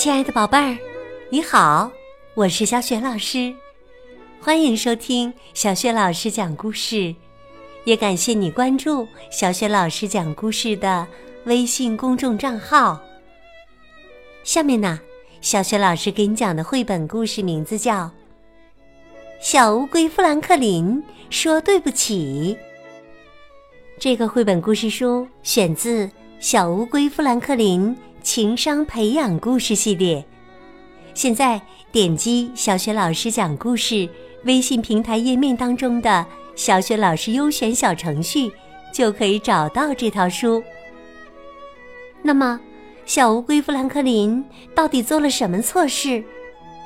亲爱的宝贝儿，你好，我是小雪老师，欢迎收听小雪老师讲故事，也感谢你关注小雪老师讲故事的微信公众账号。下面呢，小雪老师给你讲的绘本故事名字叫《小乌龟富兰克林说对不起》。这个绘本故事书选自《小乌龟富兰克林》。情商培养故事系列，现在点击小雪老师讲故事微信平台页面当中的小雪老师优选小程序，就可以找到这套书。那么，小乌龟富兰克林到底做了什么错事，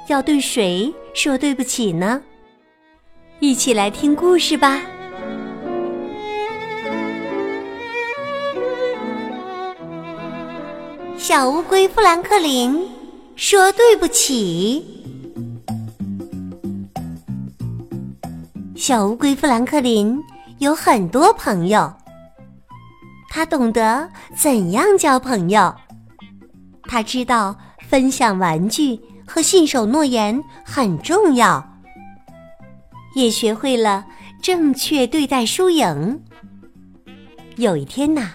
要对谁说对不起呢？一起来听故事吧。小乌龟富兰克林说：“对不起。”小乌龟富兰克林有很多朋友，他懂得怎样交朋友，他知道分享玩具和信守诺言很重要，也学会了正确对待输赢。有一天呐，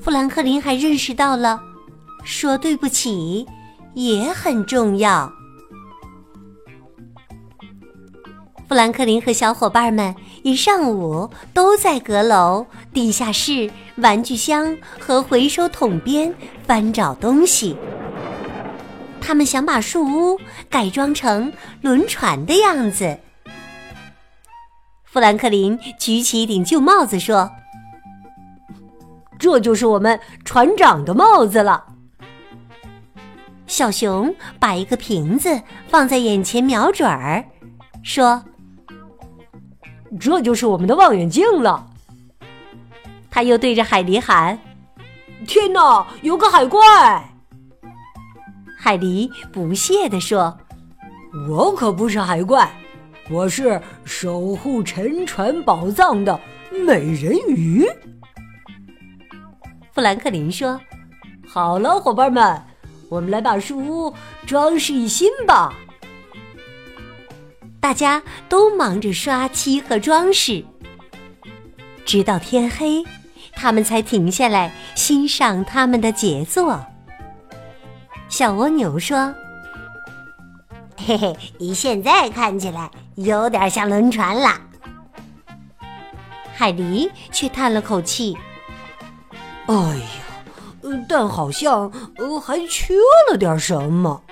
富兰克林还认识到了。说对不起也很重要。富兰克林和小伙伴们一上午都在阁楼、地下室、玩具箱和回收桶边翻找东西。他们想把树屋改装成轮船的样子。富兰克林举起一顶旧帽子说：“这就是我们船长的帽子了。”小熊把一个瓶子放在眼前，瞄准儿，说：“这就是我们的望远镜了。”他又对着海狸喊：“天哪，有个海怪！”海狸不屑地说：“我可不是海怪，我是守护沉船宝藏的美人鱼。”富兰克林说：“好了，伙伴们。”我们来把树屋装饰一新吧！大家都忙着刷漆和装饰，直到天黑，他们才停下来欣赏他们的杰作。小蜗牛说：“嘿嘿，你现在看起来有点像轮船了。”海狸却叹了口气：“哎呀！”但好像呃还缺了点什么。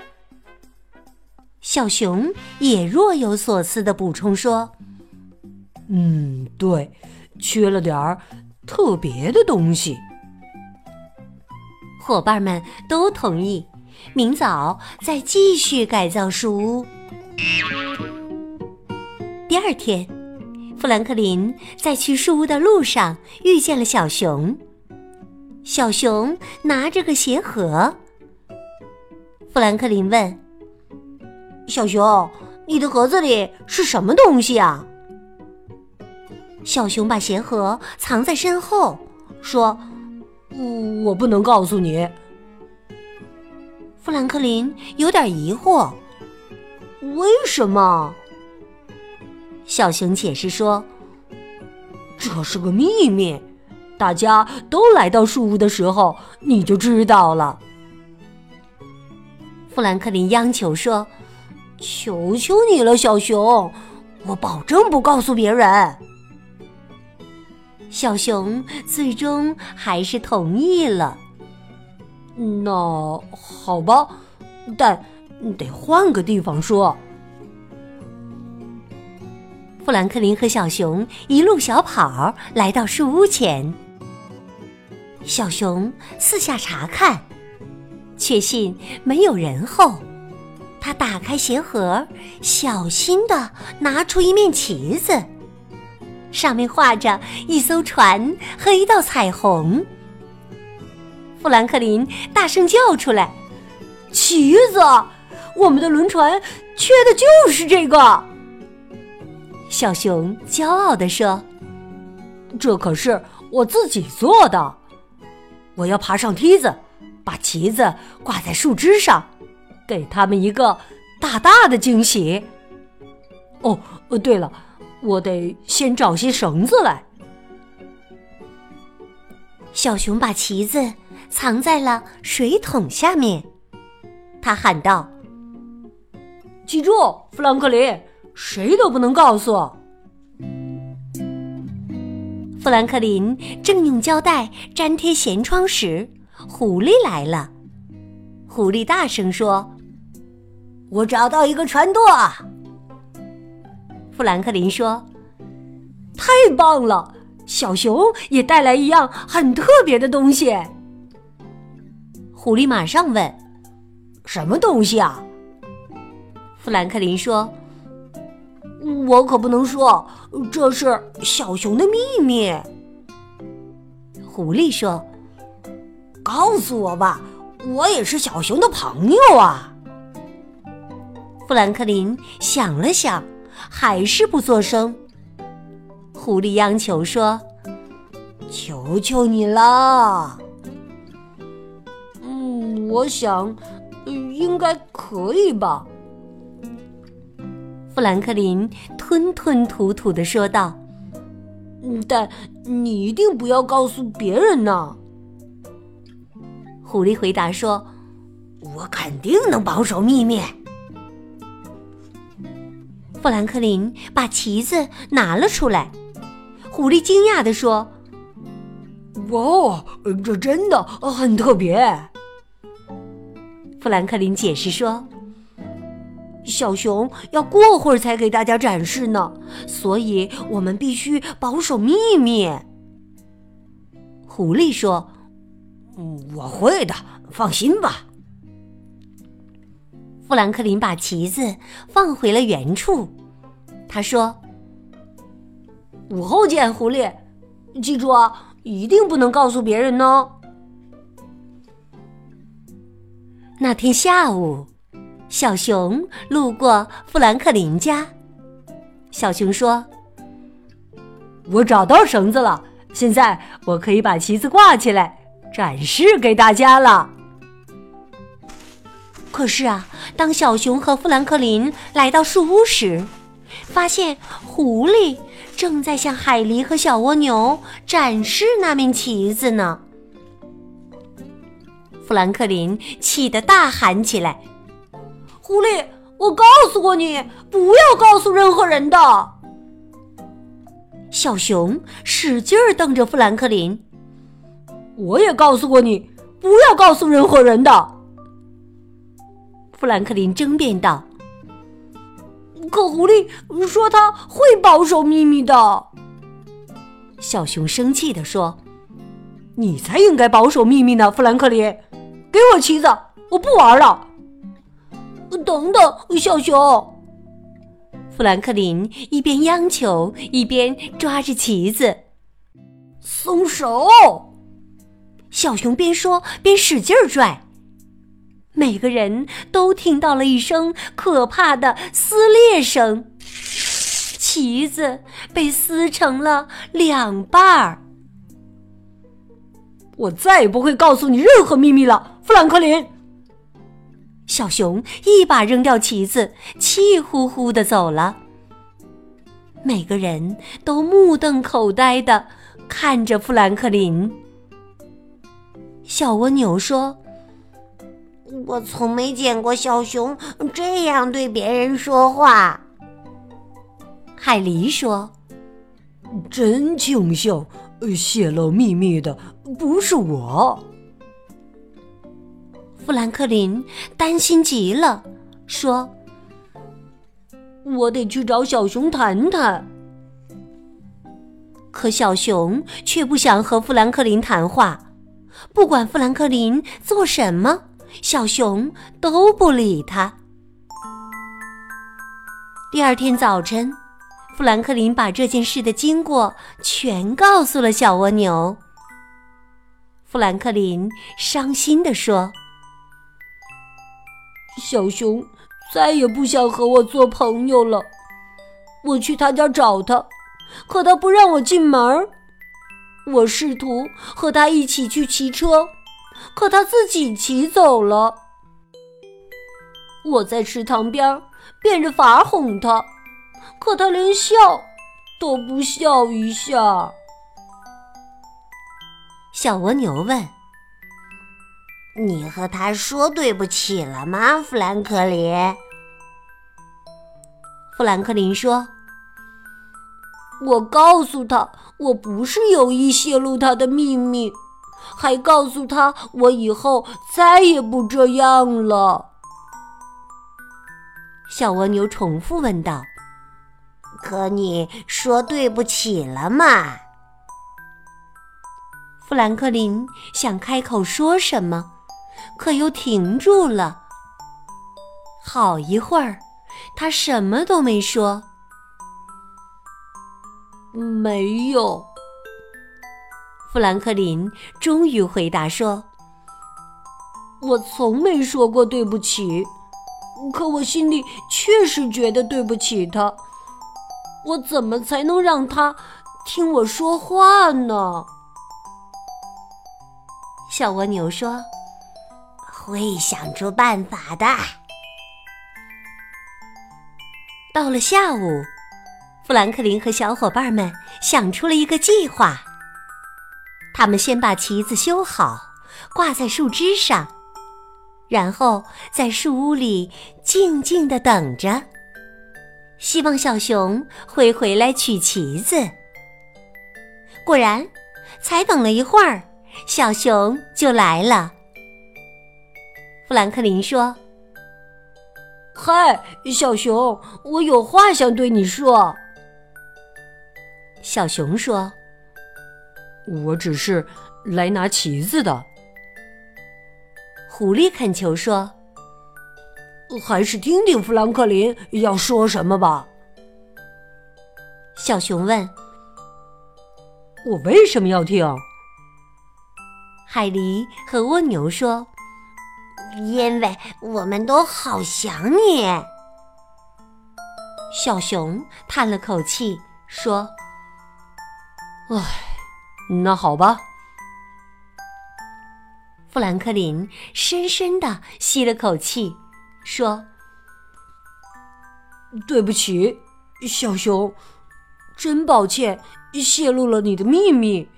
小熊也若有所思的补充说：“嗯，对，缺了点儿特别的东西。”伙伴们都同意，明早再继续改造树屋。第二天，富兰克林在去树屋的路上遇见了小熊。小熊拿着个鞋盒，富兰克林问：“小熊，你的盒子里是什么东西啊？”小熊把鞋盒藏在身后，说：“我不能告诉你。”富兰克林有点疑惑：“为什么？”小熊解释说：“这是个秘密。”大家都来到树屋的时候，你就知道了。富兰克林央求说：“求求你了，小熊，我保证不告诉别人。”小熊最终还是同意了。那好吧，但得换个地方说。富兰克林和小熊一路小跑来到树屋前。小熊四下查看，确信没有人后，他打开鞋盒，小心的拿出一面旗子，上面画着一艘船和一道彩虹。富兰克林大声叫出来：“旗子！我们的轮船缺的就是这个！”小熊骄傲地说：“这可是我自己做的。”我要爬上梯子，把旗子挂在树枝上，给他们一个大大的惊喜。哦，呃，对了，我得先找些绳子来。小熊把旗子藏在了水桶下面，他喊道：“记住，富兰克林，谁都不能告诉。”富兰克林正用胶带粘贴舷窗时，狐狸来了。狐狸大声说：“我找到一个船舵。”富兰克林说：“太棒了！小熊也带来一样很特别的东西。”狐狸马上问：“什么东西啊？”富兰克林说：“我可不能说，这是小熊的秘密。”狐狸说：“告诉我吧，我也是小熊的朋友啊。”富兰克林想了想。还是不作声。狐狸央求说：“求求你了。”嗯，我想应该可以吧。富兰克林吞吞吐吐的说道：“但你一定不要告诉别人呢。”狐狸回答说：“我肯定能保守秘密。”富兰克林把旗子拿了出来，狐狸惊讶地说：“哇，这真的很特别。”富兰克林解释说：“小熊要过会儿才给大家展示呢，所以我们必须保守秘密。”狐狸说：“我会的，放心吧。”富兰克林把旗子放回了原处，他说：“午后见，狐狸，记住啊，一定不能告诉别人哦。”那天下午，小熊路过富兰克林家，小熊说：“我找到绳子了，现在我可以把旗子挂起来，展示给大家了。”可是啊，当小熊和富兰克林来到树屋时，发现狐狸正在向海狸和小蜗牛展示那面旗子呢。富兰克林气得大喊起来：“狐狸，我告诉过你，不要告诉任何人的！”小熊使劲瞪着富兰克林：“我也告诉过你，不要告诉任何人的。”富兰克林争辩道：“可狐狸说他会保守秘密的。”小熊生气地说：“你才应该保守秘密呢，富兰克林！给我旗子，我不玩了。”等等，小熊！富兰克林一边央求，一边抓着旗子。松手！小熊边说边使劲儿拽。每个人都听到了一声可怕的撕裂声，旗子被撕成了两半儿。我再也不会告诉你任何秘密了，富兰克林。小熊一把扔掉旗子，气呼呼的走了。每个人都目瞪口呆的看着富兰克林。小蜗牛说。我从没见过小熊这样对别人说话。海狸说：“真庆幸，泄露秘密的不是我。”富兰克林担心极了，说：“我得去找小熊谈谈。”可小熊却不想和富兰克林谈话，不管富兰克林做什么。小熊都不理他。第二天早晨，富兰克林把这件事的经过全告诉了小蜗牛。富兰克林伤心地说：“小熊再也不想和我做朋友了。我去他家找他，可他不让我进门。我试图和他一起去骑车。”可他自己骑走了。我在池塘边变着法哄他，可他连笑都不笑一下。小蜗牛问：“你和他说对不起了吗，富兰克林？”富兰克林说：“我告诉他，我不是有意泄露他的秘密，还告诉他我以后再也不这样了。”小蜗牛重复问道：“可你说对不起了吗？”富兰克林想开口说什么，可又停住了。好一会儿，他什么都没说。没有。富兰克林终于回答说：“我从没说过对不起。”可我心里确实觉得对不起他，我怎么才能让他听我说话呢？小蜗牛说：“会想出办法的。”到了下午，富兰克林和小伙伴们想出了一个计划。他们先把旗子修好，挂在树枝上。然后在树屋里静静的等着，希望小熊会回来取旗子。果然，才等了一会儿，小熊就来了。富兰克林说：“嗨，小熊，我有话想对你说。”小熊说：“我只是来拿旗子的。”狐狸恳求说：“还是听听富兰克林要说什么吧。”小熊问：“我为什么要听？”海狸和蜗牛说：“因为我们都好想你。”小熊叹了口气说：“唉，那好吧。”富兰克林深深的吸了口气，说：“对不起，小熊，真抱歉泄露了你的秘密，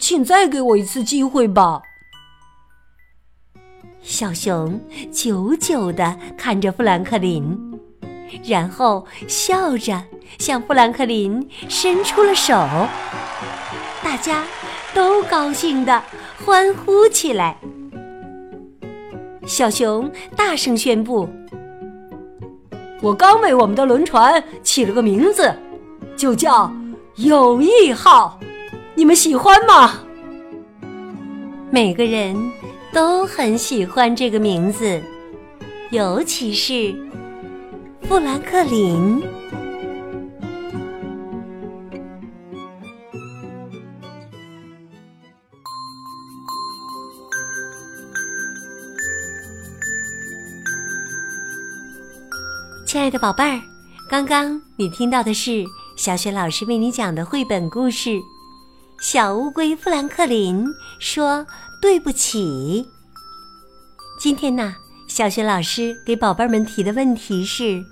请再给我一次机会吧。”小熊久久地看着富兰克林，然后笑着向富兰克林伸出了手，大家都高兴地。欢呼起来！小熊大声宣布：“我刚为我们的轮船起了个名字，就叫‘友谊号’，你们喜欢吗？”每个人都很喜欢这个名字，尤其是富兰克林。亲爱的宝贝儿，刚刚你听到的是小雪老师为你讲的绘本故事《小乌龟富兰克林说对不起》。今天呢，小雪老师给宝贝们提的问题是：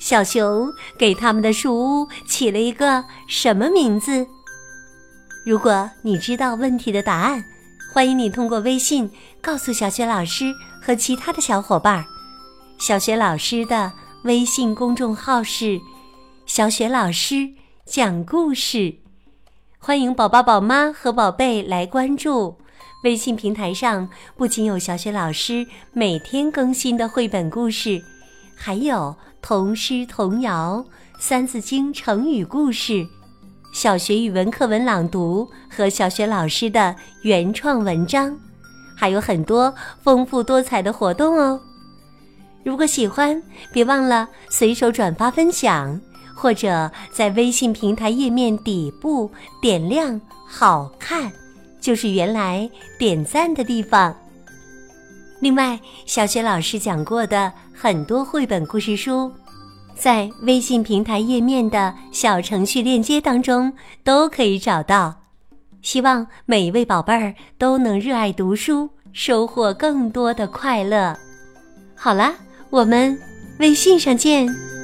小熊给他们的树屋起了一个什么名字？如果你知道问题的答案，欢迎你通过微信告诉小雪老师和其他的小伙伴。小雪老师的微信公众号是“小雪老师讲故事”，欢迎宝宝、宝妈和宝贝来关注。微信平台上不仅有小雪老师每天更新的绘本故事，还有童诗、童谣、三字经、成语故事、小学语文课文朗读和小雪老师的原创文章，还有很多丰富多彩的活动哦。如果喜欢，别忘了随手转发分享，或者在微信平台页面底部点亮“好看”，就是原来点赞的地方。另外，小雪老师讲过的很多绘本故事书，在微信平台页面的小程序链接当中都可以找到。希望每一位宝贝儿都能热爱读书，收获更多的快乐。好啦，我们微信上见。